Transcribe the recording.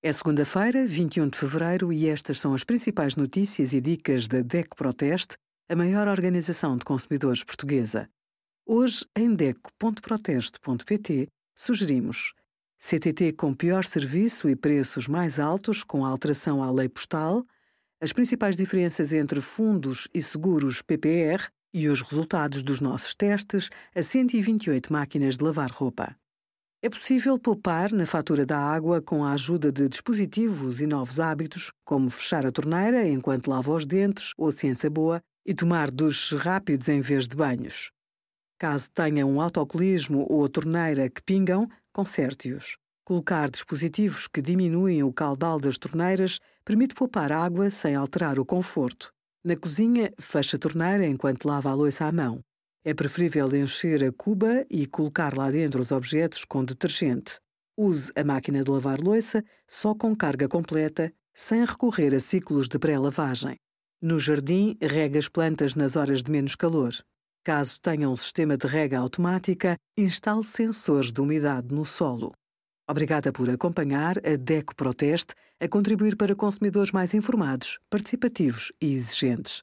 É segunda-feira, 21 de fevereiro, e estas são as principais notícias e dicas da DECO Proteste, a maior organização de consumidores portuguesa. Hoje, em DECO.proteste.pt, sugerimos CTT com pior serviço e preços mais altos com alteração à lei postal, as principais diferenças entre fundos e seguros PPR e os resultados dos nossos testes a 128 máquinas de lavar roupa. É possível poupar na fatura da água com a ajuda de dispositivos e novos hábitos, como fechar a torneira enquanto lava os dentes ou ciência boa e tomar duches rápidos em vez de banhos. Caso tenha um autocolismo ou a torneira que pingam, conserte-os. Colocar dispositivos que diminuem o caudal das torneiras permite poupar água sem alterar o conforto. Na cozinha, feche a torneira enquanto lava a louça à mão. É preferível encher a cuba e colocar lá dentro os objetos com detergente. Use a máquina de lavar louça só com carga completa, sem recorrer a ciclos de pré-lavagem. No jardim, rega as plantas nas horas de menos calor. Caso tenha um sistema de rega automática, instale sensores de umidade no solo. Obrigada por acompanhar a DECO Proteste a contribuir para consumidores mais informados, participativos e exigentes.